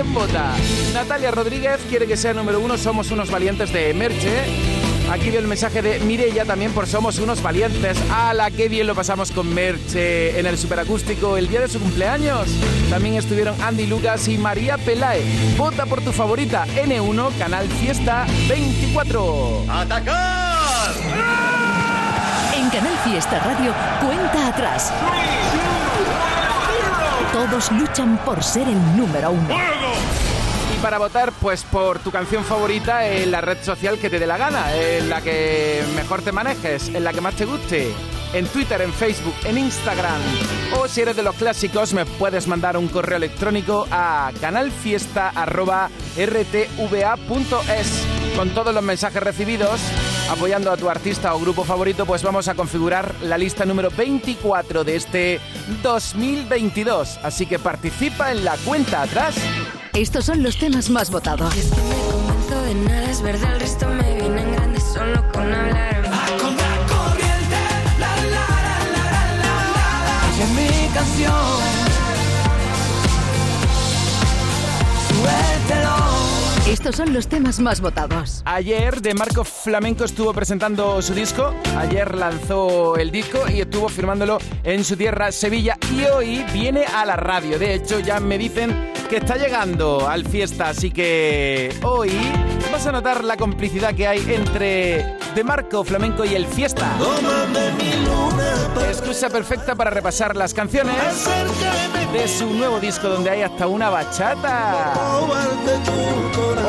quién vota? Natalia Rodríguez quiere que sea número uno Somos unos valientes de Merche. Aquí veo el mensaje de Mirella también por Somos unos valientes. ¡A la qué bien lo pasamos con Merche en el superacústico el día de su cumpleaños! También estuvieron Andy Lucas y María Pelae. Vota por tu favorita N1, Canal Fiesta 24. ¡Atacar! En Canal Fiesta Radio, cuenta atrás. Todos luchan por ser el número uno. Para votar, pues por tu canción favorita en la red social que te dé la gana, en la que mejor te manejes, en la que más te guste. En Twitter, en Facebook, en Instagram. O si eres de los clásicos, me puedes mandar un correo electrónico a canalfiesta.rtva.es. Con todos los mensajes recibidos, apoyando a tu artista o grupo favorito, pues vamos a configurar la lista número 24 de este 2022. Así que participa en la cuenta atrás. Estos son los temas más votados. Es que me convenzo de nada, es verdad, el resto me viene en grande solo con hablar. Es mi canción. Suéltelo. Estos son los temas más votados. Ayer de Marco Flamenco estuvo presentando su disco, ayer lanzó el disco y estuvo firmándolo en su tierra Sevilla y hoy viene a la radio. De hecho ya me dicen que está llegando al fiesta, así que hoy vas a notar la complicidad que hay entre de Marco Flamenco y el fiesta. Excusa perfecta para repasar las canciones de su nuevo disco donde hay hasta una bachata.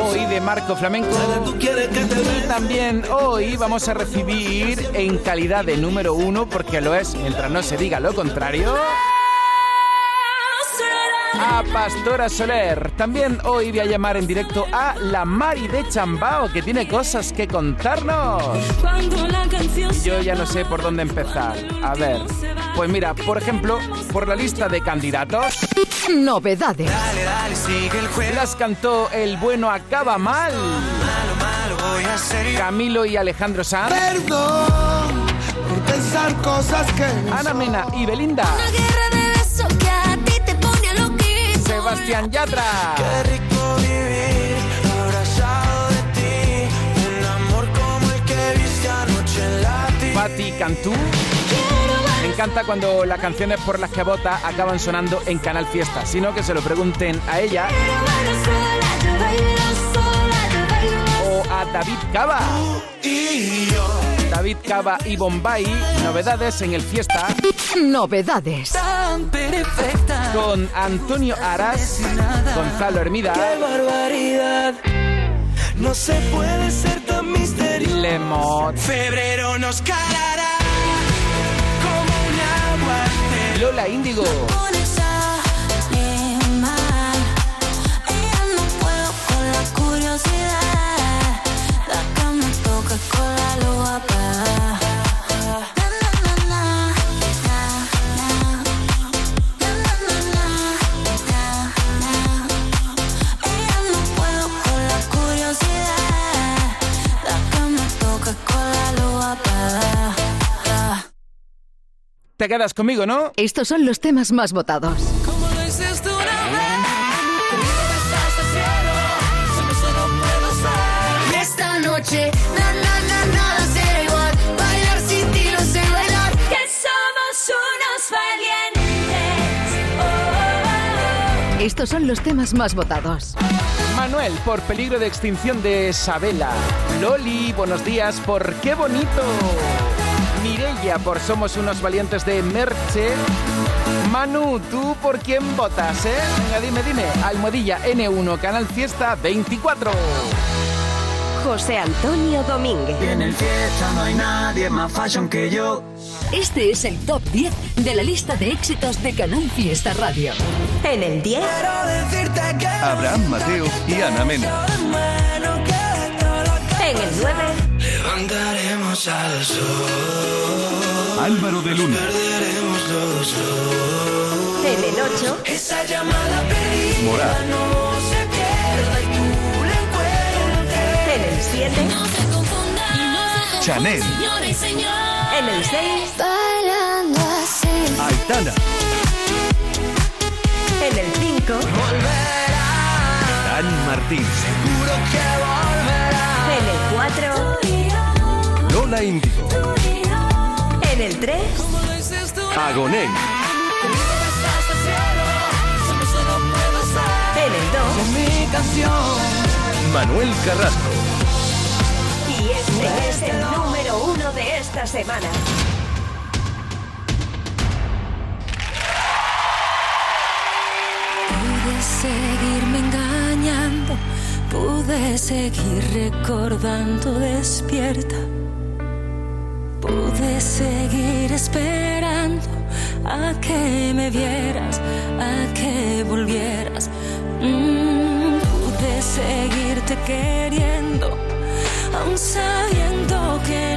Hoy de Marco Flamenco. Y también hoy vamos a recibir en calidad de número uno, porque lo es mientras no se diga lo contrario. A Pastora Soler. También hoy voy a llamar en directo a la Mari de Chambao, que tiene cosas que contarnos. Yo ya no sé por dónde empezar. A ver. Pues mira, por ejemplo, por la lista de candidatos, Novedades. Dale, dale, sigue el juego. las cantó El bueno acaba mal. Malo, malo voy a yo. Camilo y Alejandro Sanz, Perdón por pensar cosas que no Ana Mena y Belinda, Una Sebastián Yatra, Qué rico vivir abrazado de ti. Un amor como el que viste anoche en la ti. Patti Cantú. Me encanta cuando las canciones por las que vota acaban sonando en Canal Fiesta, sino que se lo pregunten a ella o a David Cava. Y yo David Cava y Bombay, novedades en el Fiesta Novedades. con Antonio Aras, Gonzalo Hermida, Qué barbaridad. No se puede ser tan misterioso. Lemot, Febrero nos calará como un aguante. Lola Índigo, te quedas conmigo, ¿no? Estos son los temas más votados. Estos son los temas más votados. Manuel, por peligro de extinción de Sabela. Loli, buenos días por qué bonito. Mirella, por Somos unos valientes de Merche. Manu, ¿tú por quién votas, eh? Venga, dime, dime. Almohadilla N1, Canal Fiesta 24. José Antonio Domínguez. En el fiesta no hay nadie más fashion que yo. Este es el top 10 de la lista de éxitos de Canal Fiesta Radio. En el 10, Quiero decirte que Abraham Mateo y Ana Mena. en el 9, levantaremos al sol. Álvaro de Luna. Perderemos los dos. en el 8, Esa llamada perdida Morat. 7. Chanel. En el 6. Aitana. En el 5. Dani Martín. Seguro que En el 4. Lola Índigo. En el 3. Agoné. En el 2. Manuel Carrasco. Y este es el número uno de esta semana. Pude seguirme engañando, pude seguir recordando despierta. Pude seguir esperando a que me vieras, a que volvieras. Mm, pude seguirte queriendo aún sabiendo que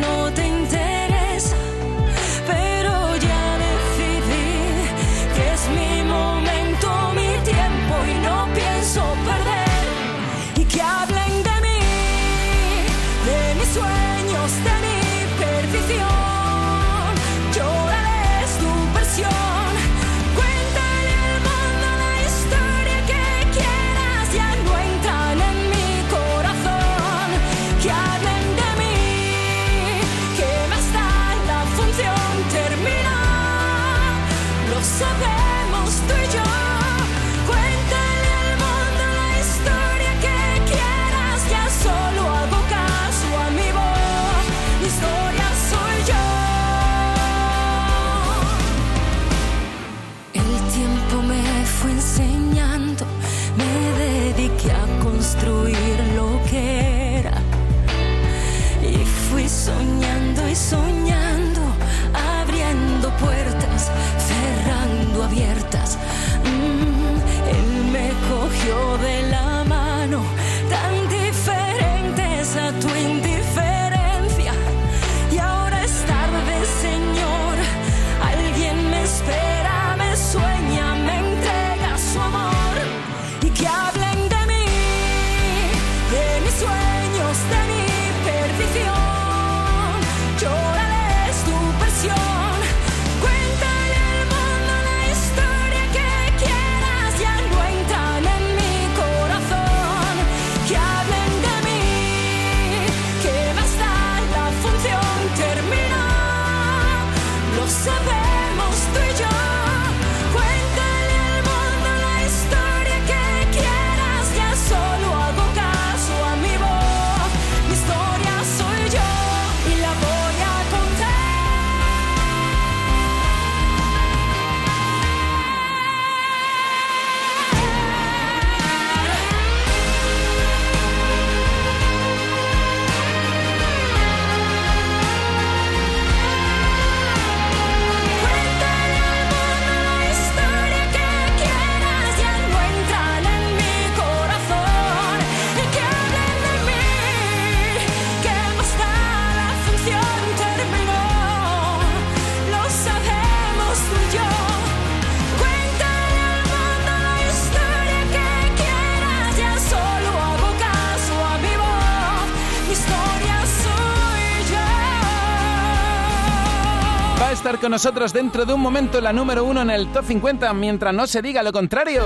nosotros dentro de un momento la número uno en el top 50, mientras no se diga lo contrario.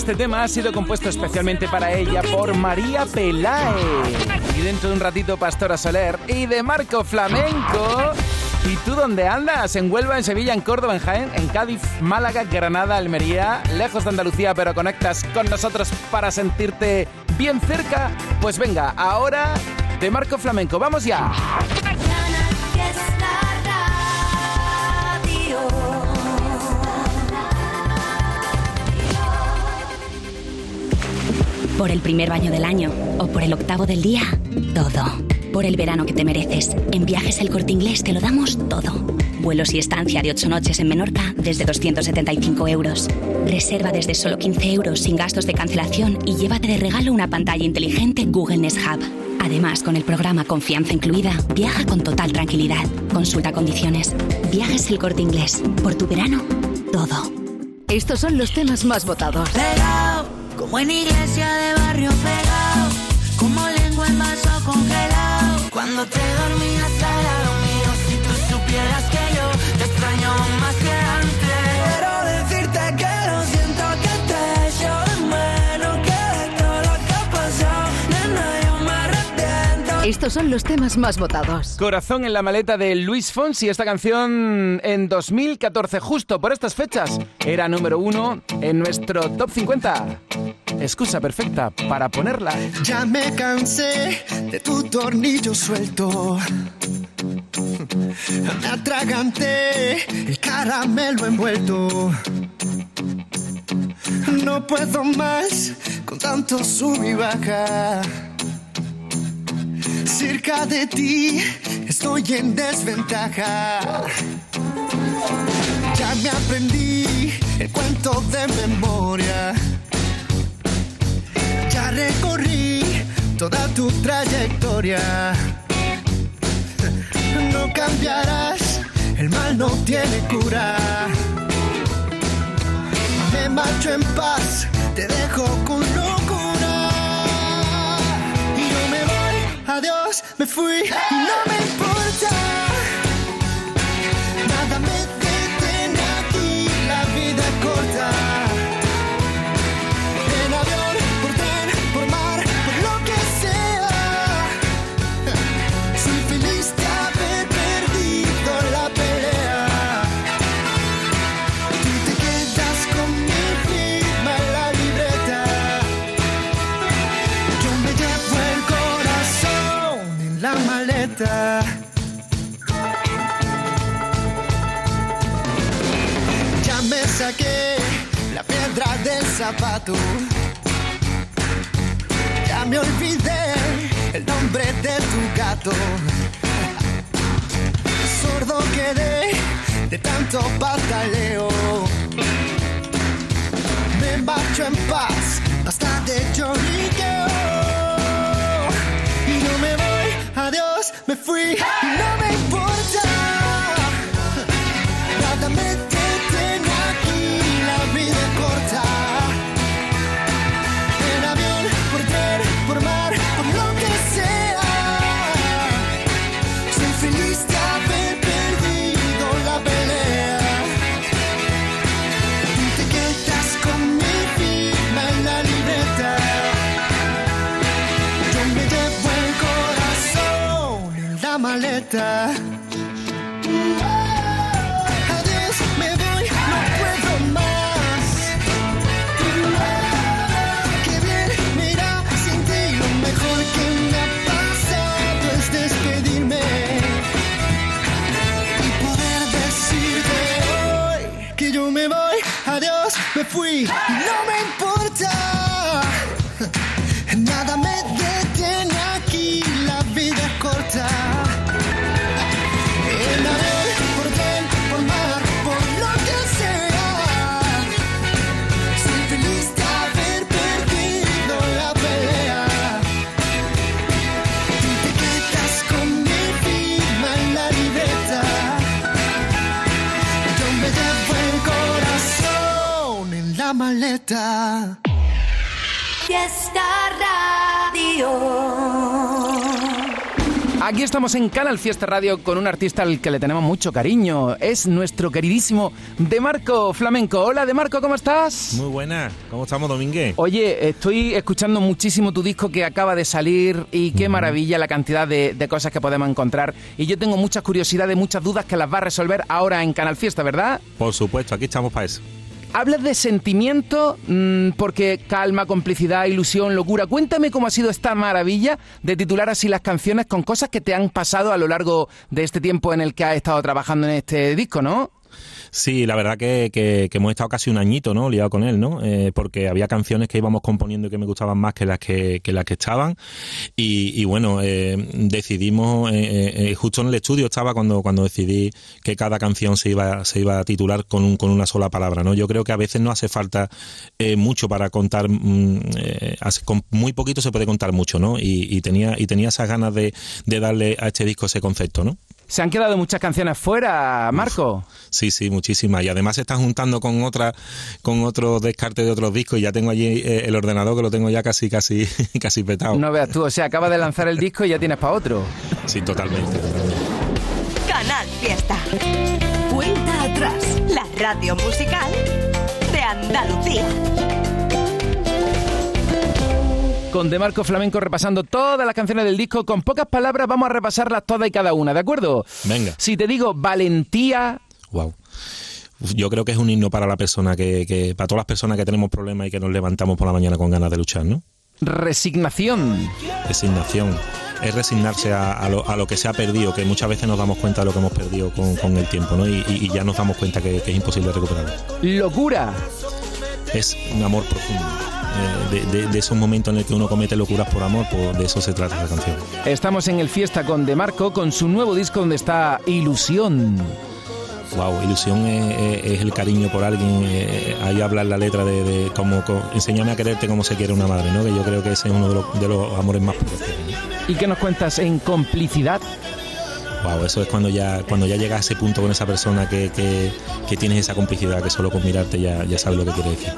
Este tema ha sido compuesto especialmente para ella por María Pelae. Y dentro de un ratito Pastora Soler y de Marco Flamenco. ¿Y tú dónde andas? En Huelva, en Sevilla, en Córdoba, en Jaén, en Cádiz, Málaga, Granada, Almería, lejos de Andalucía, pero conectas con nosotros para sentirte bien cerca. Pues venga, ahora de Marco Flamenco, vamos ya. Por el primer baño del año o por el octavo del día, todo. Por el verano que te mereces, en viajes el corte inglés te lo damos todo. Vuelos y estancia de 8 noches en Menorca desde 275 euros. Reserva desde solo 15 euros sin gastos de cancelación y llévate de regalo una pantalla inteligente Google Nest Hub. Además, con el programa Confianza Incluida, viaja con total tranquilidad. Consulta condiciones. Viajes el corte inglés. Por tu verano, todo. Estos son los temas más votados como en iglesia de barrio pegado, como lengua en vaso congelado. Cuando te dormías Estos son los temas más votados. Corazón en la maleta de Luis Fonsi. Esta canción en 2014, justo por estas fechas, era número uno en nuestro top 50. Excusa perfecta para ponerla. Ya me cansé de tu tornillo suelto. Me atraganté el caramelo envuelto. No puedo más con tanto sub y baja. Cerca de ti estoy en desventaja. Ya me aprendí el cuento de memoria. Ya recorrí toda tu trayectoria. No cambiarás, el mal no tiene cura. Me marcho en paz, te dejo con locura. Adiós, me fui, Ya me saqué la piedra del zapato. Ya me olvidé el nombre de tu gato. Sordo quedé de tanto pataleo. Me marcho en paz, basta de lloriqueo. Adiós, me fui, no me maleta. Adiós, me voy, no puedo más. Qué bien, mira, sin ti lo mejor que me ha pasado es despedirme y poder decirte hoy que yo me voy, adiós, me fui, no me Fiesta Radio. Aquí estamos en Canal Fiesta Radio con un artista al que le tenemos mucho cariño. Es nuestro queridísimo De Marco Flamenco. Hola De Marco, ¿cómo estás? Muy buena. ¿Cómo estamos, Domínguez? Oye, estoy escuchando muchísimo tu disco que acaba de salir y qué maravilla la cantidad de, de cosas que podemos encontrar. Y yo tengo muchas curiosidades, muchas dudas que las va a resolver ahora en Canal Fiesta, ¿verdad? Por supuesto, aquí estamos para eso. Hablas de sentimiento mm, porque calma, complicidad, ilusión, locura. Cuéntame cómo ha sido esta maravilla de titular así las canciones con cosas que te han pasado a lo largo de este tiempo en el que has estado trabajando en este disco, ¿no? Sí, la verdad que, que- que hemos estado casi un añito, ¿no? Liado con él, ¿no? Eh, porque había canciones que íbamos componiendo y que me gustaban más que las que, que las que estaban. Y, y bueno, eh, decidimos, eh, eh, eh, justo en el estudio estaba cuando, cuando decidí que cada canción se iba, se iba a titular con, un, con una sola palabra, ¿no? Yo creo que a veces no hace falta mucho para contar, mm, hace- con muy poquito se puede contar mucho, ¿no? Y, y tenía, y tenía esas ganas de, de darle a este disco ese concepto, ¿no? Se han quedado muchas canciones fuera, Marco. Sí, sí, muchísimas. Y además se están juntando con otra, con otros descartes de otros discos y ya tengo allí eh, el ordenador que lo tengo ya casi, casi, casi petado. No veas tú, o sea, acabas de lanzar el disco y ya tienes para otro. Sí, totalmente. totalmente. Canal Fiesta. Cuenta atrás. La radio musical de Andalucía. Con De Marco Flamenco repasando todas las canciones del disco. Con pocas palabras vamos a repasarlas todas y cada una, ¿de acuerdo? Venga. Si te digo valentía, Wow. Yo creo que es un himno para la persona que, que, para todas las personas que tenemos problemas y que nos levantamos por la mañana con ganas de luchar, ¿no? resignación, Resignación. Es resignarse a, a lo, a lo que se ha perdido, que muchas veces nos damos cuenta de lo que hemos perdido con, con el tiempo, ¿no? Y, y- y ya nos damos cuenta que, que es imposible recuperarlo. locura, es un amor profundo. De, de- de esos momentos en el que uno comete locuras por amor, pues de eso se trata la canción. Estamos en el Fiesta con De Marco con su nuevo disco donde está Ilusión. Wow, ilusión es, es- es el cariño por alguien. eh, ahí habla la letra de, de cómo, co- enséñame a quererte como se quiere una madre, ¿no? Que yo creo que ese es uno de los, de los amores más puros. ¿Y qué nos cuentas en complicidad? Wow, eso es cuando ya, cuando ya llegas a ese punto con esa persona que, que, que tienes esa complicidad, que solo con mirarte ya, ya sabes lo que quiere decir.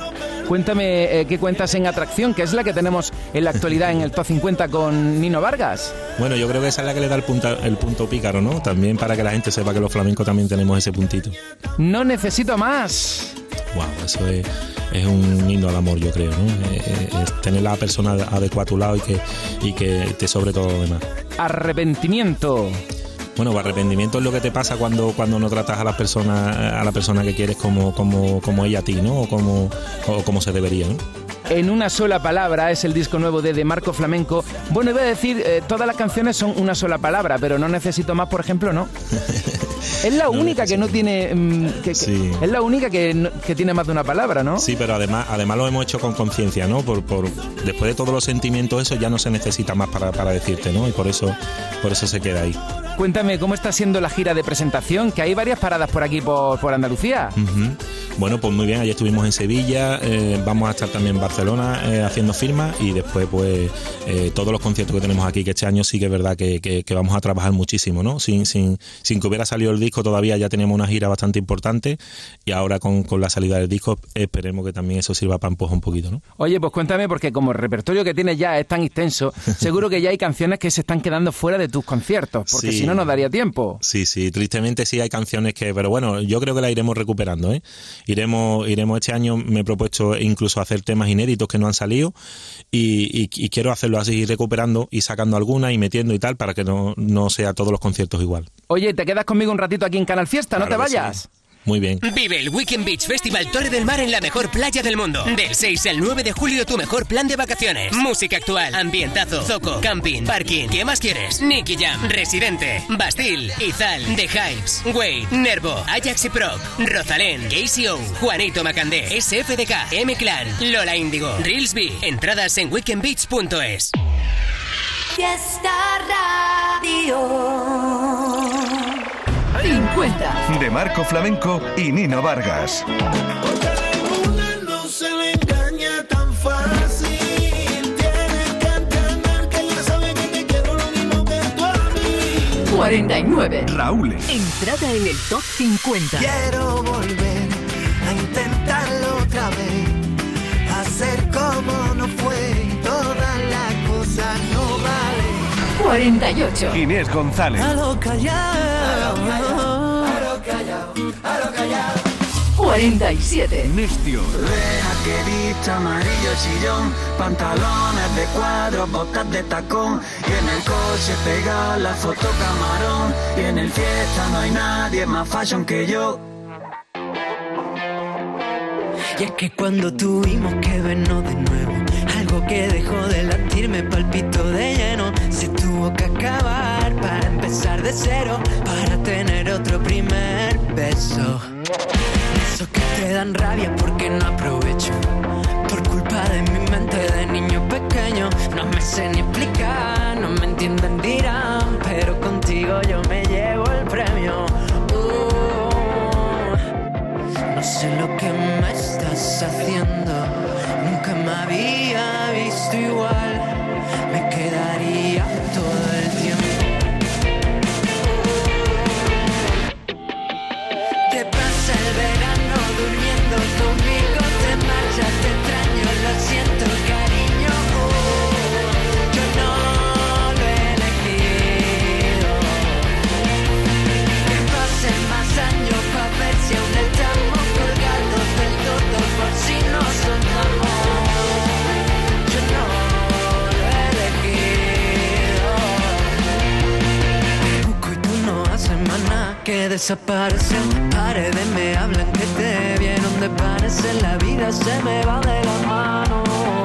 Cuéntame eh, qué cuentas en Atracción, que es la que tenemos en la actualidad en el Top 50 con Nino Vargas. Bueno, yo creo que esa es la que le da el punto, el punto pícaro, ¿no? También para que la gente sepa que los flamencos también tenemos ese puntito. No necesito más. Wow, eso es, es un himno al amor, yo creo, ¿no? Eh, eh, es tener la persona adecuada a tu lado y que, y que te sobre todo lo demás. Arrepentimiento. Bueno, arrepentimiento es lo que te pasa cuando, cuando no tratas a la persona, a la persona que quieres como, como, como ella a ti, ¿no? O como, o como se debería, ¿no? En una sola palabra es el disco nuevo de De Marco Flamenco. Bueno, iba a decir, eh, todas las canciones son una sola palabra, pero no necesito más, por ejemplo, no. Es la única que no tiene. mm, que- que- Sí. Es la única que, no- que tiene más de una palabra, ¿no? Sí, pero además, además lo hemos hecho con conciencia, ¿no? Por, por, después de todos los sentimientos, eso ya no se necesita más para, para decirte, ¿no? Y por eso, por eso se queda ahí. Cuéntame cómo está siendo la gira de presentación, que hay varias paradas por aquí, por, por Andalucía. Bueno, pues muy bien, ayer estuvimos en Sevilla, eh, vamos a estar también en Barcelona eh, haciendo firmas y después pues eh, todos los conciertos que tenemos aquí, que este año sí que es verdad que, que- que vamos a trabajar muchísimo, ¿no? Sin, sin, sin que hubiera salido el disco todavía ya teníamos una gira bastante importante y ahora con, con la salida del disco esperemos que también eso sirva para empujar un poquito, ¿no? Oye, pues cuéntame, porque como el repertorio que tienes ya es tan extenso, seguro que ya hay canciones que se están quedando fuera de tus conciertos, porque Sí. si no, no daría tiempo. Sí, sí, tristemente sí hay canciones que, pero bueno, yo creo que la iremos recuperando, ¿eh? Iremos, iremos este año, me he propuesto incluso hacer temas inéditos que no han salido y, y- y quiero hacerlo así, ir recuperando y sacando algunas y metiendo y tal para que no, no sea todos los conciertos igual. Oye, ¿te quedas conmigo un ratito aquí en Canal Fiesta? no te sí. Muy bien. Vive el Weekend Beach Festival Torre del Mar en la mejor playa del mundo. Del 6 al 9 de julio, tu mejor plan de vacaciones. Música actual, ambientazo, zoco, camping, parking. ¿Qué más quieres? Nicky Jam, Residente, Bastille, Izal, The Hypes, Wade, Nervo, Ajax y Proc, Rosalén, KCO, Juanito Macandé, SFDK, M-Clan, Lola Índigo, Reelsby. Entradas en weekendbeach.es. Fiesta Radio. 50. De Marco Flamenco y Nino Vargas. No se le engaña tan fácil. Tienes que entender que yo sabe que te quiero lo mismo que tú a mí. 49. Raúl. Entrada en el Top 50. Quiero volver a intentarlo otra vez. 48. Inés González. A lo callado. A lo callado. A lo callado. 47. Nestio. Deja que vista amarillo chillón, pantalones de cuadro, botas de tacón, y en el coche pega la foto camarón, y en el fiesta no hay nadie más fashion que yo. Y es que cuando tuvimos que vernos de nuevo, algo que dejó de latir me palpitó de lleno. Se tuvo que acabar para empezar de cero, para tener otro primer beso. dan rabia porque no aprovecho. Por culpa de mi mente de niño pequeño, no me sé ni explicar, no me entienden, dirán, pero contigo yo me llevo el premio. Uh, no sé lo que me estás haciendo, nunca me había visto igual, me quedaría desaparecen. Paredes me hablan que te vieron de parecer. La vida se me va de la mano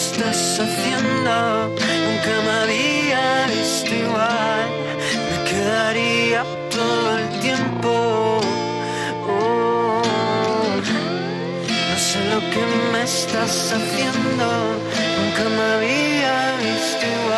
estás haciendo, nunca me había visto igual. Me quedaría todo el tiempo. Oh, no sé lo que me estás haciendo, nunca me había visto igual.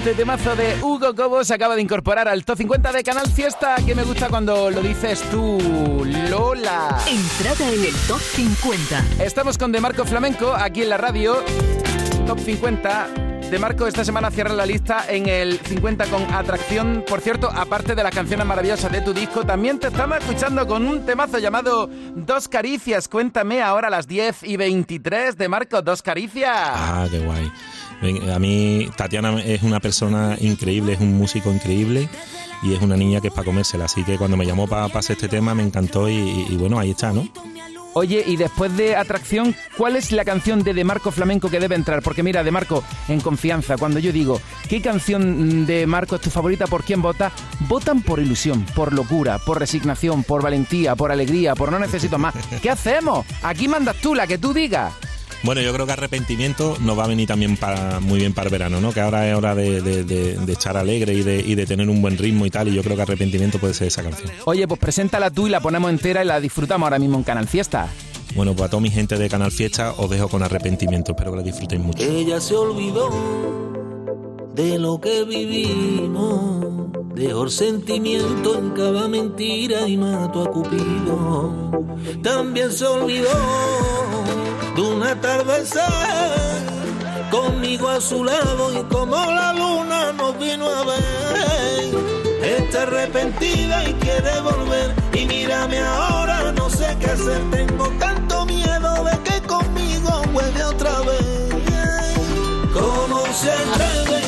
Este temazo de Hugo Cobo se acaba de incorporar al Top 50 de Canal Fiesta, que me gusta cuando lo dices tú, Lola. Entrada en el Top 50. Estamos con De Marco Flamenco aquí en la radio. Top 50. De Marco esta semana cierra la lista en el 50 con Atracción. Por cierto, aparte de las canciones maravillosas de tu disco, también te estamos escuchando con un temazo llamado Dos Caricias. Cuéntame ahora a las 10 y 23 de Marco, Dos Caricias. Ah, qué guay. A mí, Tatiana es una persona increíble, es un músico increíble y es una niña que es para comérsela. Así que cuando me llamó para hacer este tema me encantó y, y- y bueno, ahí está, ¿no? Oye, y después de Atracción, ¿cuál es la canción de De Marco Flamenco que debe entrar? Porque mira, De Marco, en confianza, cuando yo digo, ¿qué canción de Marco es tu favorita? ¿Por quién vota? Votan por ilusión, por locura, por resignación, por valentía, por alegría, por no necesito más. ¿Qué hacemos? Aquí mandas tú, la que tú digas. Bueno, yo creo que arrepentimiento nos va a venir también para, muy bien para el verano, ¿no? Que ahora es hora de, de- de- de estar alegre y de, y de tener un buen ritmo y tal, y yo creo que arrepentimiento puede ser esa canción. Oye, pues preséntala tú y la ponemos entera y la disfrutamos ahora mismo en Canal Fiesta. Bueno, pues a toda mi gente de Canal Fiesta os dejo con arrepentimiento, espero que lo disfrutéis mucho. Ella se olvidó de lo que vivimos, dejó el sentimiento en cada mentira y mató a Cupido. También se olvidó de un atardecer conmigo a su lado y como la luna nos vino a ver. Está arrepentida y quiere volver y mírame ahora, no sé qué hacer, tengo tanto miedo de que conmigo vuelve otra vez. ¿Cómo se atreve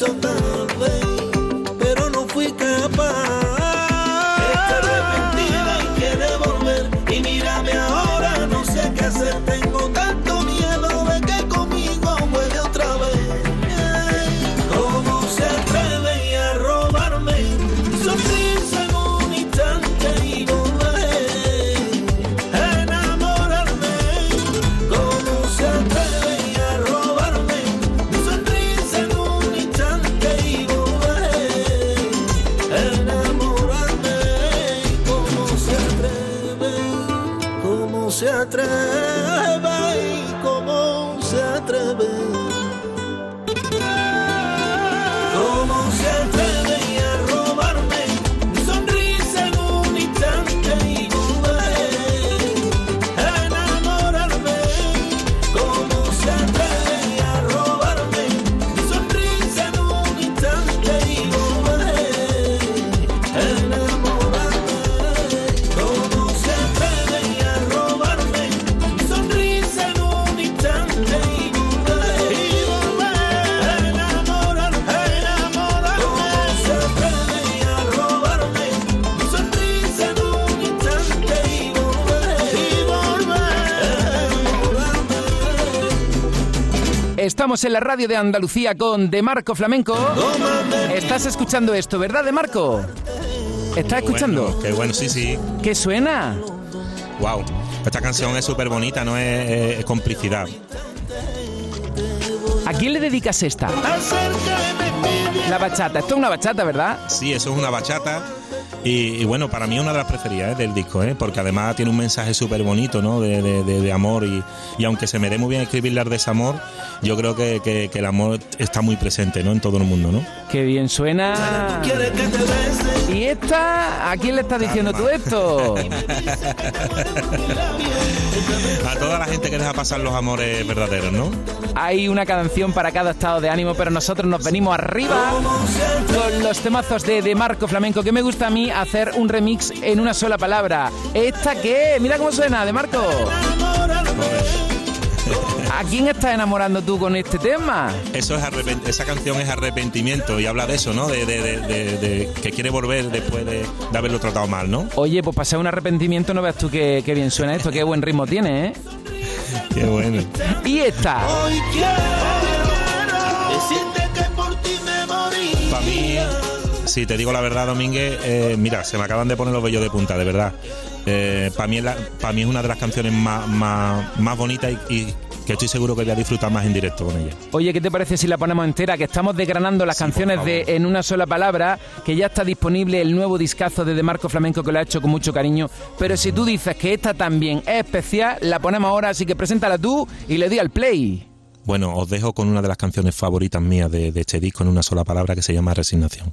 se le Estamos en la radio de Andalucía con De Marco Flamenco. Estás escuchando esto, ¿verdad, De Marco? ¿Estás escuchando? Bueno, qué bueno, sí, sí. ¿Qué suena? Wow. Esta canción es súper bonita, ¿no? Es, es- es complicidad. ¿A quién le dedicas esta? La bachata. Esto es una bachata, ¿verdad? Sí, eso es una bachata. Y, y bueno, para mí es una de las preferidas ¿eh? del disco, ¿eh? porque además tiene un mensaje súper bonito ¿no? de, de- de- de amor y, y aunque se me dé muy bien escribirle al desamor, yo creo que, que- que el amor está muy presente ¿no? en todo el mundo. ¿no? Qué bien suena. ¿Y esta? ¿A quién le estás diciendo tú esto? A toda la gente que deja pasar los amores verdaderos, ¿no? Hay una canción para cada estado de ánimo, pero nosotros nos venimos arriba con los temazos de, de Marco Flamenco, que me gusta a mí hacer un remix en una sola palabra. ¿Esta qué? Mira cómo suena, de Marco. ¿A quién estás enamorando tú con este tema? Eso es esa canción es arrepentimiento y habla de eso, ¿no? De, de- de- de- de que quiere volver después de, de haberlo tratado mal, ¿no? Oye, pues pasar un arrepentimiento, no veas tú qué, qué bien suena esto, qué buen ritmo tiene, ¿eh? Qué bueno. Y esta. Hoy quiero decirte que por ti me morí. Para mí, si te digo la verdad, Domínguez, eh, mira, se me acaban de poner los vellos de punta, de verdad. Para mí, es la- pa' mí es una de las canciones más, más, más bonitas y, y que estoy seguro que voy a disfrutar más en directo con ella. Oye, ¿qué te parece si la ponemos entera? Que estamos desgranando las canciones de En una sola palabra, que ya está disponible el nuevo discazo de De Marco Flamenco que lo ha hecho con mucho cariño. Pero si tú dices que esta también es especial, la ponemos ahora, así que preséntala tú y le di al play. Bueno, os dejo con una de las canciones favoritas mías de, de este disco en una sola palabra que se llama Resignación.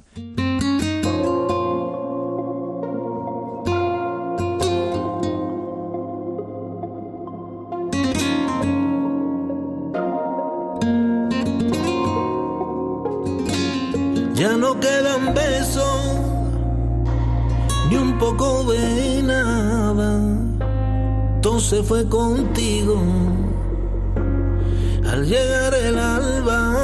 Besos, ni un poco de nada. Todo se fue contigo al llegar el alba.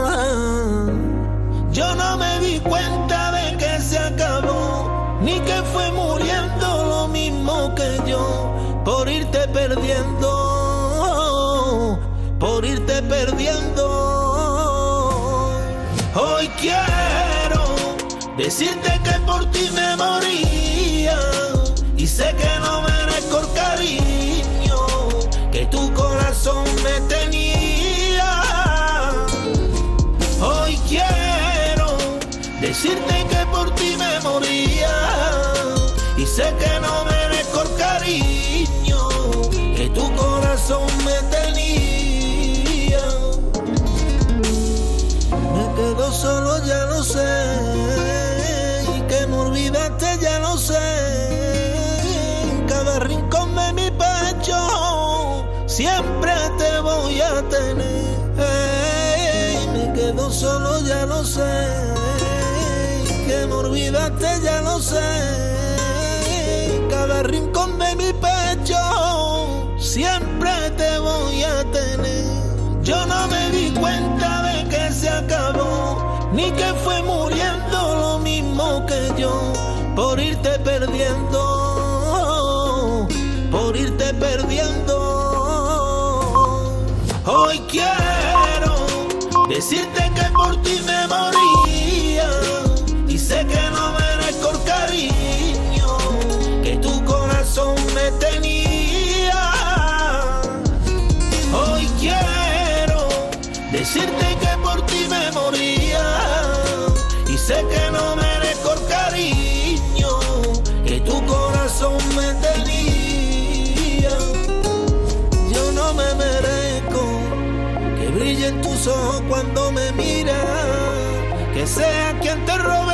Yo no me di cuenta de que se acabó, ni que fue muriendo lo mismo que yo, por irte perdiendo, por irte perdiendo. Hoy quiero decirte que por ti me moría y sé que no merezco el cariño que tu corazón me tenía. Hoy quiero decirte que por ti me moría y sé que no merezco el cariño que tu corazón me tenía. Me quedo solo, ya lo sé. Cada rincón de mi pecho, siempre te voy a tener. Me quedo solo, ya lo sé. Que me olvidaste, ya lo sé. Cada rincón de mi pecho, siempre te voy a tener. Yo no me di cuenta de que se acabó, ni que fue muriendo quiero decirte que por ti me moría y sé que no merezco el cariño que tu corazón me tenía. Hoy quiero decirte brillen tus ojos cuando me miras, que sea quien te robe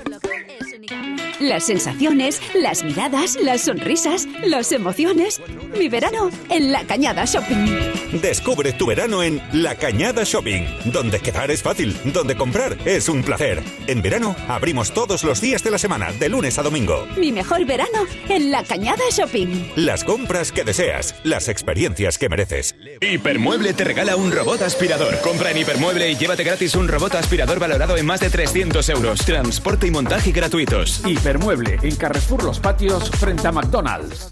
Las sensaciones, las miradas, las sonrisas, las emociones. Mi verano en La Cañada Shopping. Descubre tu verano en La Cañada Shopping, donde quedar es fácil, donde comprar es un placer. En verano abrimos todos los días de la semana, de lunes a domingo. Mi mejor verano en La Cañada Shopping. Las compras que deseas, las experiencias que mereces. Hipermueble te regala un robot aspirador. Compra en Hipermueble y llévate gratis un robot aspirador valorado en más de 300 euros. Transporte y montaje gratuitos. Hipermueble, en Carrefour Los Patios, frente a McDonald's.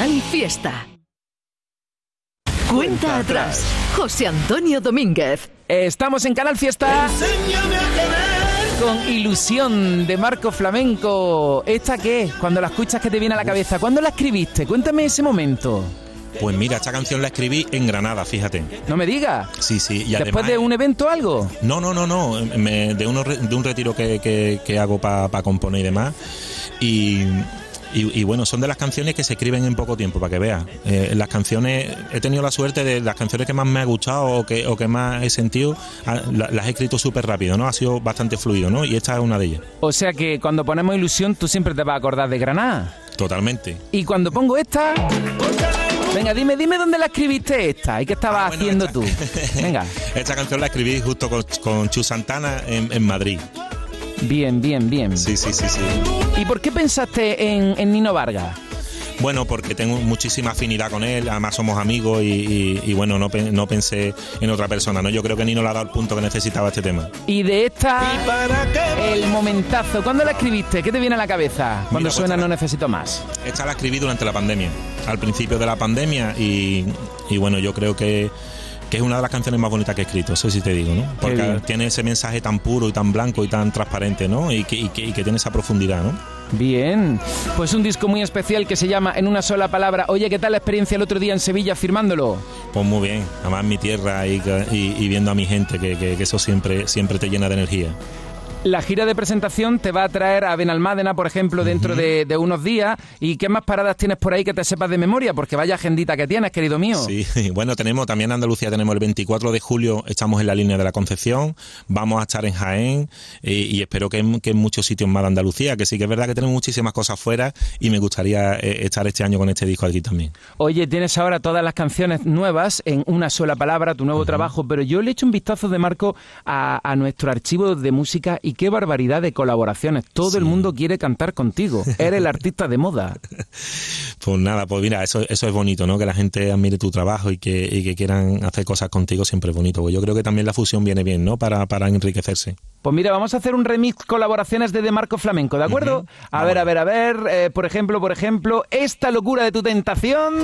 Canal Fiesta. Cuenta atrás. José Antonio Domínguez. Estamos en Canal Fiesta Enséñame a querer. con Ilusión de Marco Flamenco. ¿Esta qué? es? Cuando la escuchas, ¿qué te viene a la cabeza? ¿Cuándo la escribiste? Cuéntame ese momento. Pues mira, esta canción la escribí en Granada, fíjate. No me digas. Sí, sí. Y ¿Después además- de un evento o algo? No, no, no, no. me- de, uno, de un retiro que, que- que hago para componer y demás. Y, y- y bueno, son de las canciones que se escriben en poco tiempo, para que veas. Eh, las canciones, he tenido la suerte de las canciones que más me ha gustado o que, o que más he sentido, ah, la- las he escrito súper rápido, ¿no? Ha sido bastante fluido, ¿no? Y esta es una de ellas. O sea que cuando ponemos Ilusión, tú siempre te vas a acordar de Granada. Totalmente. Y cuando pongo esta... Venga, dime, dime dónde la escribiste esta y qué estabas haciendo tú. Venga. Esta canción la escribí justo con, con Chu Santana en, en Madrid. Bien, bien, bien. Sí, sí, sí, sí. ¿Y por qué pensaste en, en Nino Vargas? Bueno, porque tengo muchísima afinidad con él, además somos amigos y, y- y bueno, no, no pensé en otra persona, ¿no? Yo creo que Nino le ha dado el punto que necesitaba este tema. Y de esta, el momentazo. ¿Cuándo la escribiste? ¿Qué te viene a la cabeza cuando pues suena No Necesito Más? Esta la escribí durante la pandemia, al principio de la pandemia y, y bueno, yo creo que, que es una de las canciones más bonitas que he escrito, eso sí te digo, ¿no? Porque tiene ese mensaje tan puro y tan blanco y tan transparente, ¿no? Y que, y que, y que tiene esa profundidad, ¿no? Bien, pues un disco muy especial que se llama En una sola palabra. Oye, ¿qué tal la experiencia el otro día en Sevilla firmándolo? Pues muy bien, además mi tierra y, y- y viendo a mi gente, que, que- que eso siempre, siempre te llena de energía. La gira de presentación te va a traer a Benalmádena, por ejemplo, dentro de, de unos días. ¿Y qué más paradas tienes por ahí que te sepas de memoria? Porque vaya agendita que tienes, querido mío. Sí, bueno, tenemos también en Andalucía, tenemos el 24 de julio, estamos en la línea de la Concepción, vamos a estar en Jaén eh, y espero que en, que en muchos sitios más de Andalucía, que sí que es verdad que tenemos muchísimas cosas fuera y me gustaría eh, estar este año con este disco aquí también. Oye, tienes ahora todas las canciones nuevas en una sola palabra, tu nuevo trabajo, pero yo le he hecho un vistazo de Marco a, a nuestro archivo de música y qué barbaridad de colaboraciones. Todo el mundo quiere cantar contigo. Eres el artista de moda. Pues nada, pues mira, eso, eso es bonito, ¿no? Que la gente admire tu trabajo y que, y que quieran hacer cosas contigo siempre es bonito. Pues yo creo que también la fusión viene bien, ¿no? Para, para enriquecerse. Pues mira, vamos a hacer un remix colaboraciones de De Marco Flamenco, ¿de acuerdo? A ver, a ver, a ver. eh, por ejemplo, por ejemplo, esta locura de tu tentación.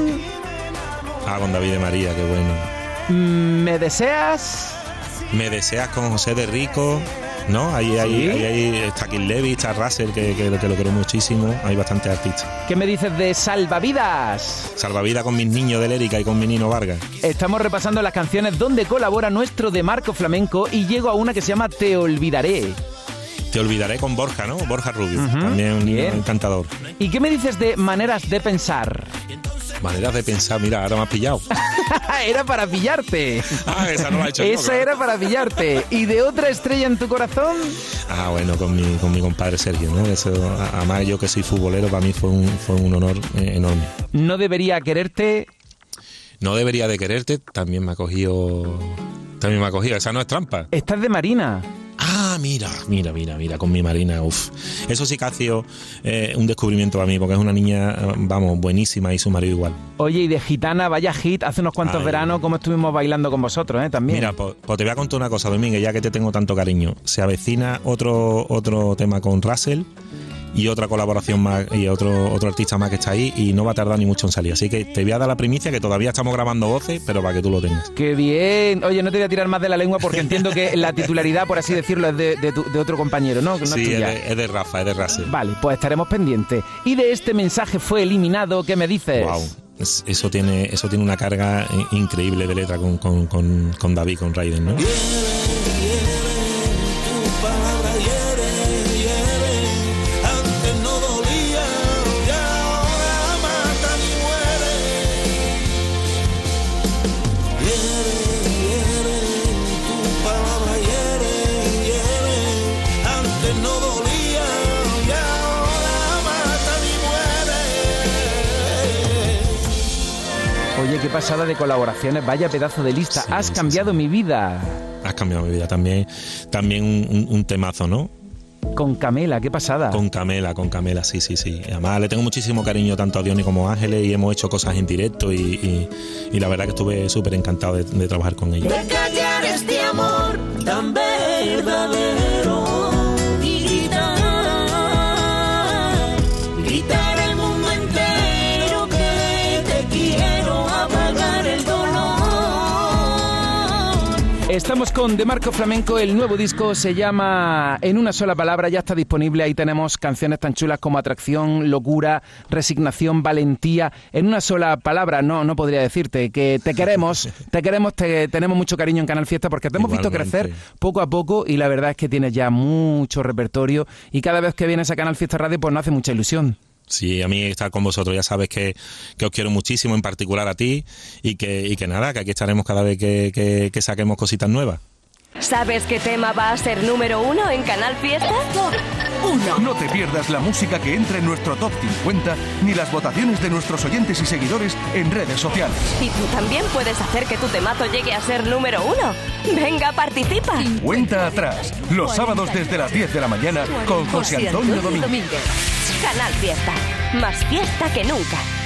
Ah, con David de María, qué bueno. mm, ¿Me deseas? Me deseas con José de Rico, ¿no? Ahí, ahí, Sí. ahí, ahí está Kid Levy, está Russell, que, que, que lo quiero muchísimo. Hay bastantes artistas. ¿Qué me dices de Salvavidas? Salvavidas con mis niños de Lérica y con mi Nino Vargas. Estamos repasando las canciones donde colabora nuestro de Marco Flamenco y llego a una que se llama Te Olvidaré. Te olvidaré con Borja, ¿no? Borja Rubio, Ujú, también un encantador. ¿Y qué me dices de Maneras de Pensar? Maneras de pensar, mira, ahora me has pillado. era para pillarte. Ah, esa no la he hecho Esa era para pillarte. ¿Y de otra estrella en tu corazón? Ah, bueno, con mi, con mi compadre Sergio, ¿no? Eso, además yo que soy futbolero, para mí fue un, fue un honor eh, enorme. No debería quererte. No debería de quererte, también me ha cogido... También me ha cogido, esa no es trampa. Estás de Marina. Ah, mira, mira, mira, mira, con mi Marina, uff. Eso sí que ha sido eh, un descubrimiento para mí, porque es una niña, vamos, buenísima y su marido igual. Oye, y de gitana, vaya hit, hace unos cuantos Ay. veranos, como estuvimos bailando con vosotros, ¿eh? También. Mira, pues, pues te voy a contar una cosa, Domínguez, ya que te tengo tanto cariño. Se avecina otro, otro tema con Russell y otra colaboración más y otro, otro artista más que está ahí y no va a tardar ni mucho en salir. Así que te voy a dar la primicia que todavía estamos grabando voces, pero para que tú lo tengas. Qué bien. Oye, no te voy a tirar más de la lengua porque entiendo que la titularidad, por así decirlo, es de, de tu- de otro compañero, ¿no? Sí, es tuya. de, es de Rafa, es de Russell. Vale, pues estaremos pendientes. Y de este mensaje fue eliminado, ¿qué me dices? Wow. Es- Eso tiene, eso tiene una carga eh, increíble de letra con, con, con, con David, con Raiden, ¿no? Qué pasada de colaboraciones, vaya pedazo de lista. Has cambiado mi vida. Has cambiado mi vida también. También un, un- un temazo, ¿no? Con Camela, qué pasada. Con Camela, con Camela, sí, sí, sí. Además, le tengo muchísimo cariño tanto a Diony como a Ángeles y hemos hecho cosas en directo y, y- y la verdad que estuve súper encantado de, de trabajar con ellos. de callar este amor tan verdadero Estamos con De Marco Flamenco, el nuevo disco se llama En una sola palabra, ya está disponible, ahí tenemos canciones tan chulas como Atracción, Locura, Resignación, Valentía, en una sola palabra, no, no podría decirte que te queremos, te queremos, te tenemos mucho cariño en Canal Fiesta porque te hemos visto crecer poco a poco y la verdad es que tienes ya mucho repertorio y cada vez que vienes a Canal Fiesta Radio pues nos hace mucha ilusión. Sí, a mí estar con vosotros, ya sabes que, que os quiero muchísimo, en particular a ti, y que, y que nada, que aquí estaremos cada vez que, que- que saquemos cositas nuevas. ¿Sabes qué tema va a ser número uno en Canal Fiesta? No te pierdas la música que entra en nuestro top 50 ni las votaciones de nuestros oyentes y seguidores en redes sociales. Y tú también puedes hacer que tu temazo llegue a ser número uno. Venga, participa. Cuenta atrás, los sábados desde las 10 de la mañana con José Antonio Domínguez. Canal Fiesta. Más fiesta que nunca.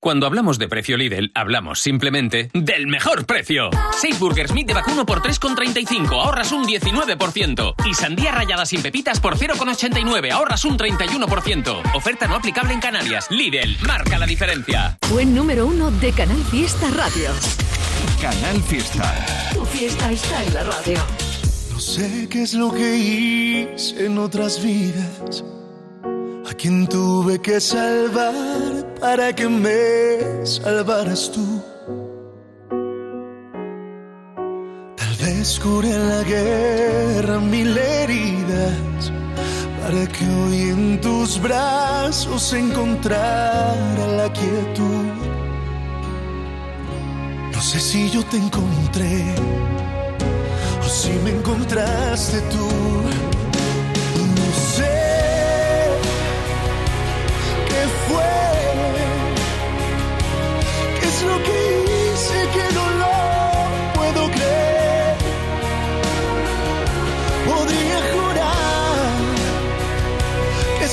Cuando hablamos de precio Lidl, hablamos simplemente del mejor precio. 6 burgers meat de vacuno por 3,35, ahorras un 19%. Y sandía rallada sin pepitas por 0,89, ahorras un 31%. Oferta no aplicable en Canarias. Lidl, marca la diferencia. Buen número uno de Canal Fiesta Radio. Canal Fiesta. Tu fiesta está en la radio. No sé qué es lo que hice en otras vidas. A quien tuve que salvar para que me salvaras tú. Tal vez curé en la guerra mil heridas para que hoy en tus brazos encontrara la quietud. No sé si yo te encontré o si me encontraste tú.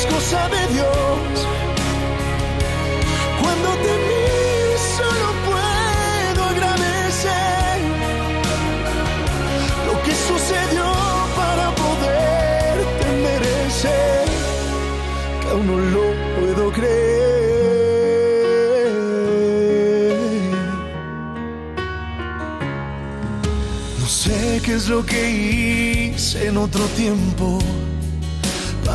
cosa de Dios. Cuando te miro solo puedo agradecer lo que sucedió para poder poderte merecer, que aún no lo puedo creer. No sé qué es lo que hice en otro tiempo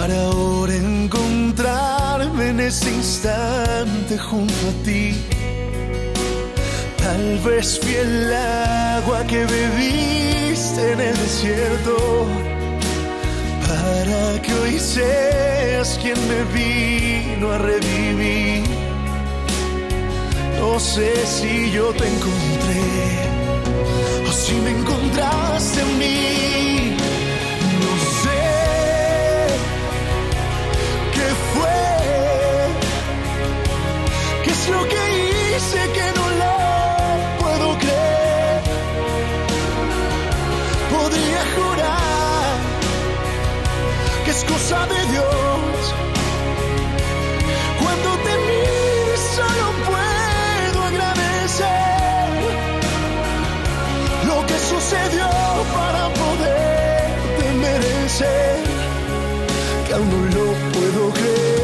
para ahora encontrarme en este instante junto a ti. Tal vez fui el agua que bebiste en el desierto para que hoy seas quien me vino a revivir. No sé si yo te encontré o si me encontraste en mí. Que es cosa de Dios. Cuando te miro solo puedo agradecer lo que sucedió para poderte merecer, que aún no lo puedo creer.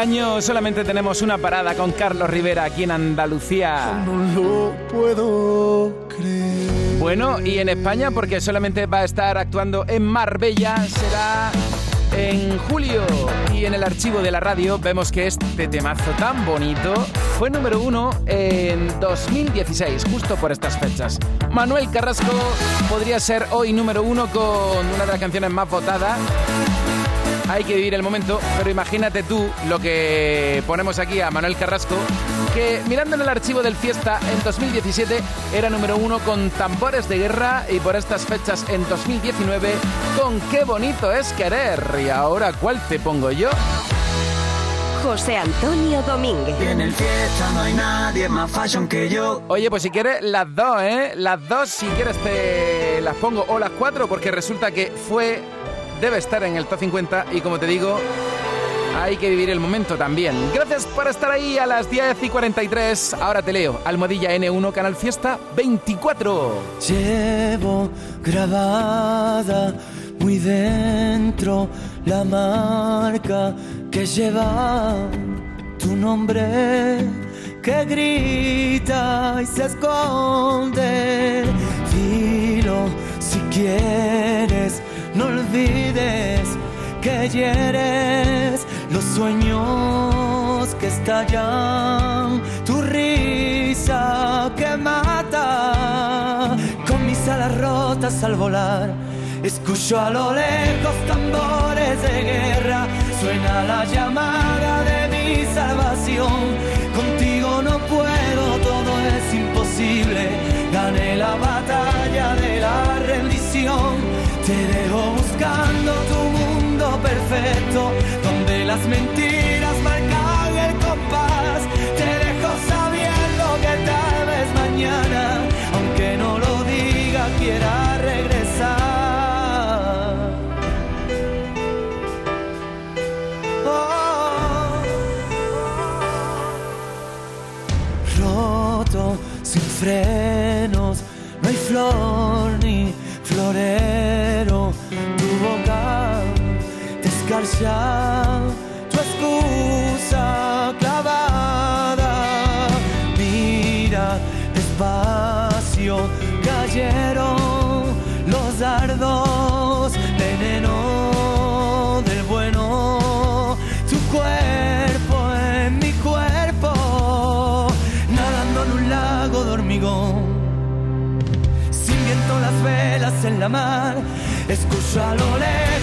Año solamente tenemos una parada con Carlos Rivera aquí en Andalucía. No lo puedo creer. Bueno, y en España, porque solamente va a estar actuando en Marbella, será en julio. Y en el archivo de la radio vemos que este temazo tan bonito fue número uno en 2016, justo por estas fechas. Manuel Carrasco podría ser hoy número uno con una de las canciones más votadas. Hay que vivir el momento, pero imagínate tú lo que ponemos aquí a Manuel Carrasco, que mirando en el archivo del Fiesta en 2017 era número uno con Tambores de Guerra y por estas fechas en 2019 con Qué bonito es querer. Y ahora, ¿cuál te pongo yo? José Antonio Domínguez. Y en el fiesta no hay nadie más fashion que yo. Oye, pues si quieres, las dos, ¿eh? Las dos, si quieres, te las pongo. O las cuatro, porque resulta que fue. Debe estar en el top 50. Y como te digo, hay que vivir el momento también. Gracias por estar ahí a las 10 y 43. Ahora te leo. Almohadilla N1, Canal Fiesta 24. Llevo grabada muy dentro la marca que lleva tu nombre, que grita y se esconde. Dilo si quieres, no olvides que hieres los sueños que estallan, tu risa que mata, con mis alas rotas al volar. Escucho a lo lejos tambores de guerra, suena la llamada de mi salvación. Contigo no puedo, todo es imposible. Gané la batalla de. Te dejo buscando tu mundo perfecto, donde las mentiras marcan el compás. Te dejo sabiendo que tal vez mañana, aunque no lo diga, quiera regresar. Oh. Roto sin frenos, no hay flor ni florero. Descarcia, tu excusa clavada. Mira despacio, cayeron los dardos, veneno del bueno. Tu cuerpo en mi cuerpo, nadando en un lago de hormigón sin viento las velas en la mar. Escucho a lo lejos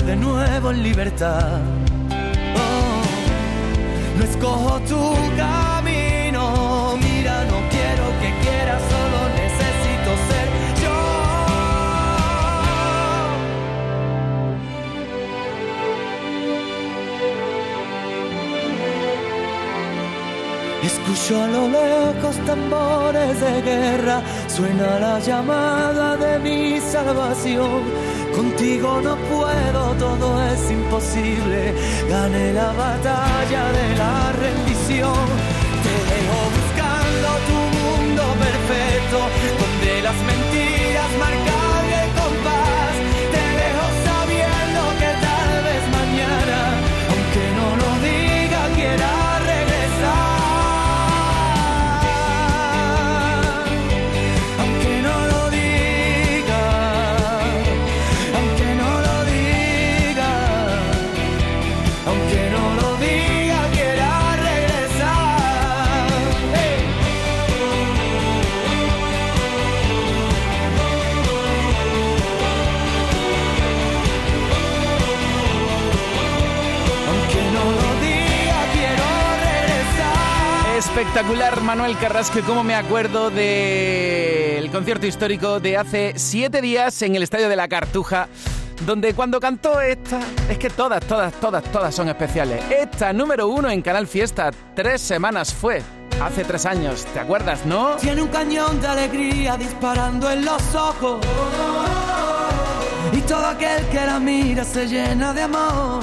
de nuevo en libertad. Oh, no escojo tu camino, mira, no quiero que quieras, solo necesito ser yo. Escucho a lo lejos tambores de guerra, suena la llamada de mi salvación. Contigo no puedo, todo es imposible. Gané la batalla de la rendición. Te dejo buscando tu mundo perfecto, donde las mentiras marcan Espectacular Manuel Carrasco, y cómo me acuerdo del concierto histórico de hace siete días en el Estadio de la Cartuja, donde cuando cantó esta, es que todas, todas, todas, todas son especiales. Esta número uno en Canal Fiesta, tres semanas fue, hace tres años, ¿te acuerdas, no? Tiene un cañón de alegría disparando en los ojos. Y todo aquel que la mira se llena de amor.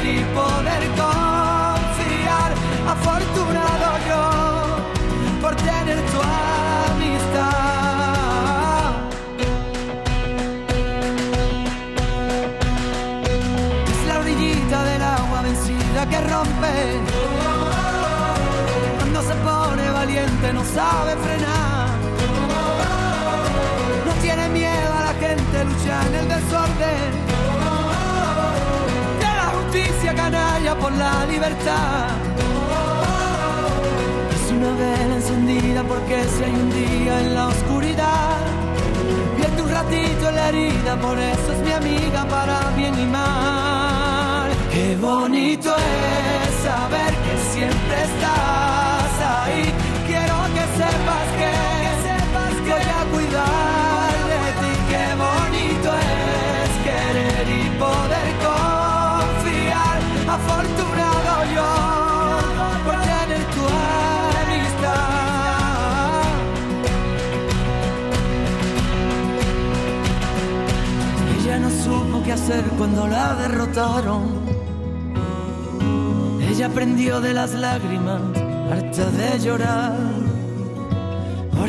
sabe frenar. No tiene miedo a la gente, lucha en el desorden. De la justicia canalla por la libertad. Es una vela encendida porque si hay un día en la oscuridad, vierte un ratito en la herida, por eso es mi amiga para bien y mal. Qué bonito es saber que siempre estás ahí. Sepas que, sepas que voy a cuidar de ti. Qué bonito es querer y poder confiar. Afortunado yo por tener tu amistad. Ella no supo qué hacer cuando la derrotaron. Ella aprendió de las lágrimas, harta de llorar.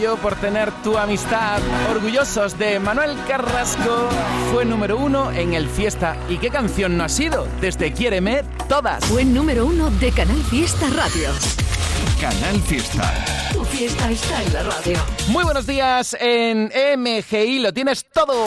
Yo por tener tu amistad. Orgullosos de Manuel Carrasco. Fue número uno en el Fiesta. ¿Y qué canción no ha sido? Desde Quiéreme, todas. Fue número uno de Canal Fiesta Radio. Canal Fiesta. Fiesta está en la radio. Muy buenos días en MGI, lo tienes todo.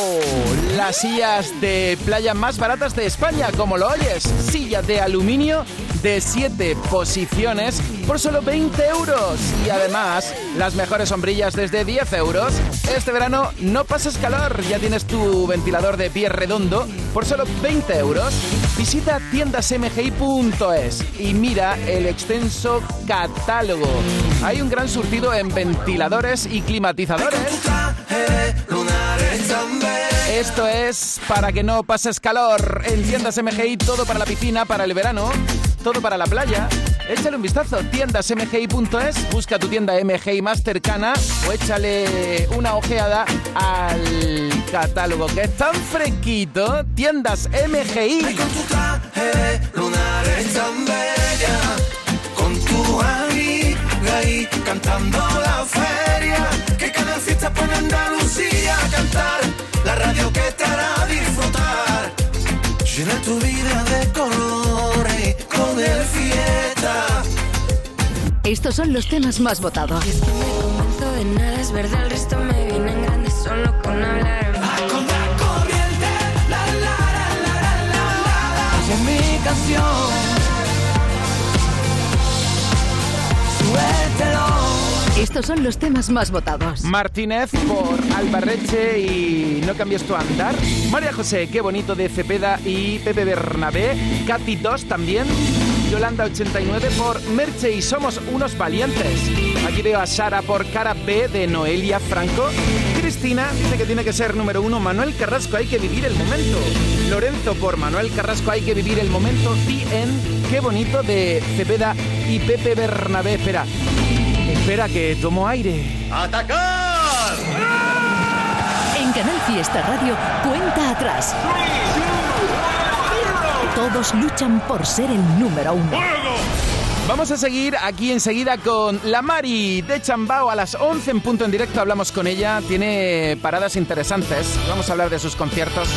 Las sillas de playa más baratas de España, como lo oyes. Silla de aluminio de 7 posiciones por solo 20 euros. Y además, las mejores sombrillas desde 10 euros. Este verano no pases calor, ya tienes tu ventilador de pie redondo por solo 20 euros. Visita tiendasmgi.es y mira el extenso catálogo. Hay un gran surtido en ventiladores y climatizadores. Esto es para que no pases calor. En tiendas MGI, todo para la piscina, para el verano, todo para la playa. Échale un vistazo, tiendasmgi.es, busca tu tienda MGI más cercana o échale una ojeada al catálogo que es tan fresquito. Tiendas MGI. Con tu amiga ahí cantando la Estos son los temas más votados. Convenzo de nada es verdad, el resto me viene en grande solo con hablar. Oye mi canción. Suéltelo. Estos son los temas más votados. Martínez por Albarreche y No cambies tu andar. María José, qué bonito de Cepeda y Pepe Bernabé. Katy 2 también. Yolanda 89 por Merche y Somos unos valientes. Aquí veo a Sara por Cara B de Noelia Franco. Cristina dice que tiene que ser número uno. Manuel Carrasco, hay que vivir el momento. Lorenzo por Manuel Carrasco, hay que vivir el momento. en qué bonito de Cepeda y Pepe Bernabé. Espera, espera que tomo aire. ¡Atacar! En Canal Fiesta Radio, cuenta atrás. Todos luchan por ser el número uno. Vamos a seguir aquí enseguida con la Mari de Chambao a las 11 en punto en directo. Hablamos con ella, tiene paradas interesantes. Vamos a hablar de sus conciertos.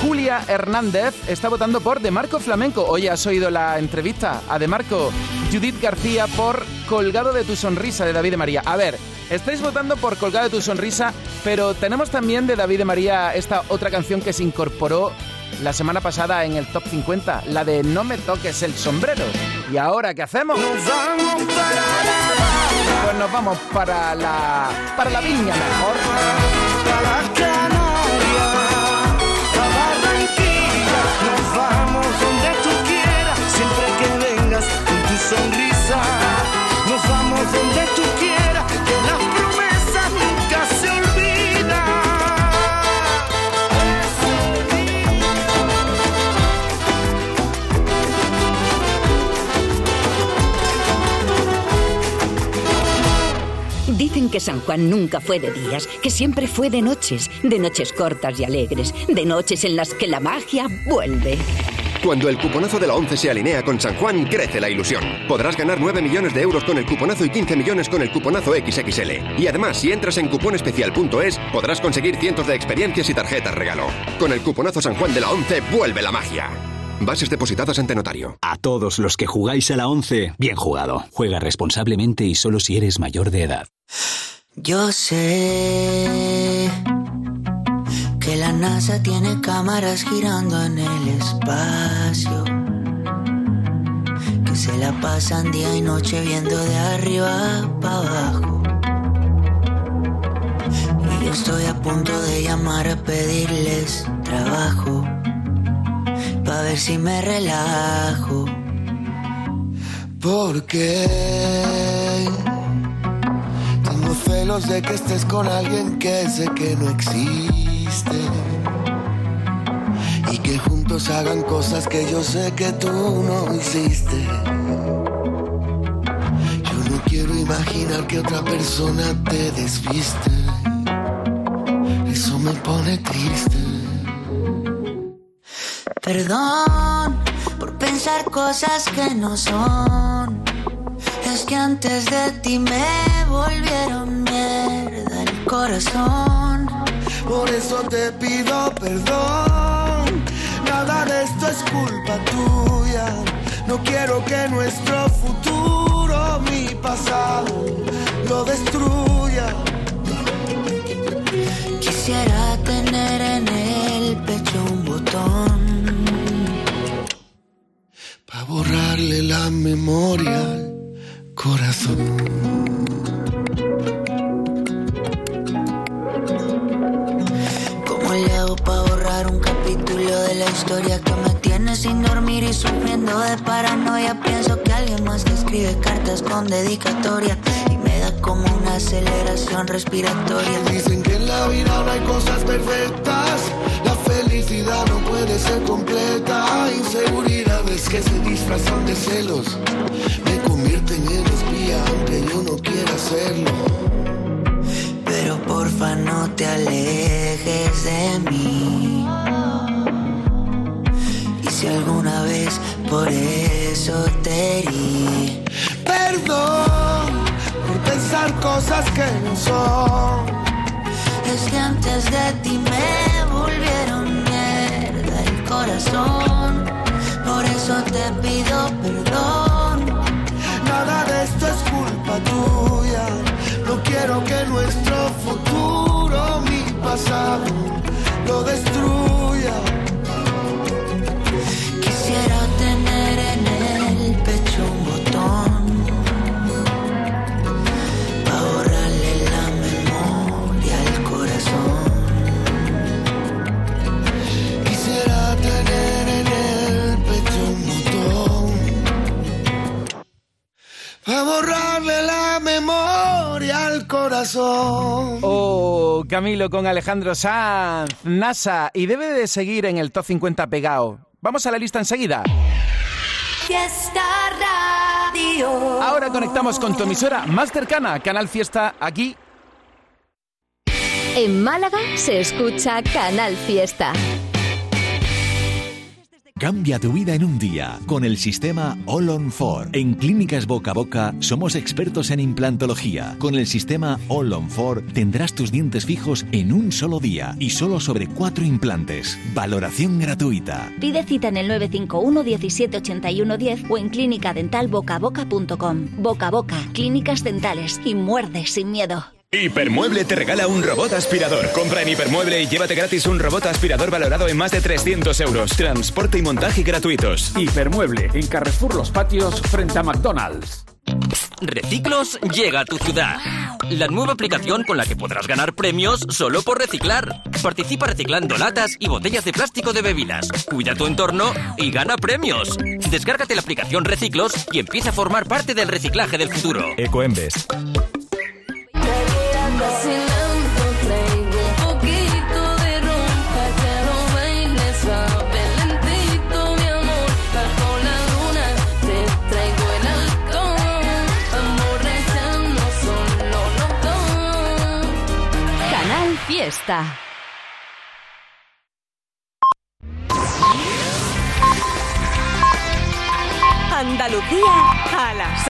Julia Hernández está votando por De Marco Flamenco. Oye, ¿has oído la entrevista a De Marco? Judith García por Colgado de tu sonrisa de David de María. A ver, estáis votando por Colgado de tu sonrisa, pero tenemos también de David de María esta otra canción que se incorporó la semana pasada en el top 50, la de No me toques el sombrero. ¿Y ahora qué hacemos? Pues nos vamos para la para la viña mejor. Para San Juan nunca fue de días, que siempre fue de noches, de noches cortas y alegres, de noches en las que la magia vuelve. Cuando el cuponazo de la 11 se alinea con San Juan, crece la ilusión. Podrás ganar 9 millones de euros con el cuponazo y 15 millones con el cuponazo XXL. Y además, si entras en cuponespecial.es, podrás conseguir cientos de experiencias y tarjetas regalo. Con el cuponazo San Juan de la 11, vuelve la magia. Bases depositadas ante notario. A todos los que jugáis a la 11, bien jugado. Juega responsablemente y solo si eres mayor de edad. Yo sé que la NASA tiene cámaras girando en el espacio. Que se la pasan día y noche viendo de arriba para abajo. Y yo estoy a punto de llamar a pedirles trabajo. Pa' ver si me relajo. Porque tengo celos de que estés con alguien que sé que no existe. Y que juntos hagan cosas que yo sé que tú no hiciste. Yo no quiero imaginar que otra persona te desviste. Eso me pone triste. Perdón por pensar cosas que no son. Es que antes de ti me volvieron mierda el corazón. Por eso te pido perdón. Nada de esto es culpa tuya. No quiero que nuestro futuro, mi pasado, lo destruya. Quisiera tener en el pecho un botón. Pa' borrarle la memoria corazón. ¿Cómo le hago para borrar un capítulo de la historia que me tiene sin dormir y sufriendo de paranoia? Pienso que alguien más que escribe cartas con dedicatoria y me da como una aceleración respiratoria. Dicen que en la vida no hay cosas perfectas. Felicidad no puede ser completa. Inseguridades que se disfrazan de celos me convierten en espía aunque yo no quiera serlo. Pero porfa no te alejes de mí. Y si alguna vez por eso te herí, Perdón por pensar cosas que no son. Que antes de ti me volvieron mierda el corazón. Por eso te pido perdón. Nada de esto es culpa tuya. No quiero que nuestro futuro, mi pasado, lo destruya. Corazón. Oh, Camilo con Alejandro Sanz, NASA, y debe de seguir en el top 50 pegado. Vamos a la lista enseguida. Fiesta Radio. Ahora conectamos con tu emisora más cercana, Canal Fiesta, aquí. En Málaga se escucha Canal Fiesta. Cambia tu vida en un día con el sistema All on 4. En Clínicas Boca a Boca somos expertos en implantología. Con el sistema All on 4 tendrás tus dientes fijos en un solo día y solo sobre cuatro implantes. Valoración gratuita. Pide cita en el 951 17 81 10 o en clínicadentalbocaboca.com. Boca a Boca, clínicas dentales y muerde sin miedo. Hipermueble te regala un robot aspirador. Compra en Hipermueble y llévate gratis un robot aspirador valorado en más de 300 euros. Transporte y montaje gratuitos. Hipermueble en Carrefour Los Patios frente a McDonald's. Reciclos llega a tu ciudad. La nueva aplicación con la que podrás ganar premios solo por reciclar. Participa reciclando latas y botellas de plástico de bebidas. Cuida tu entorno y gana premios. Descárgate la aplicación Reciclos y empieza a formar parte del reciclaje del futuro. Ecoembes. Andalucía a las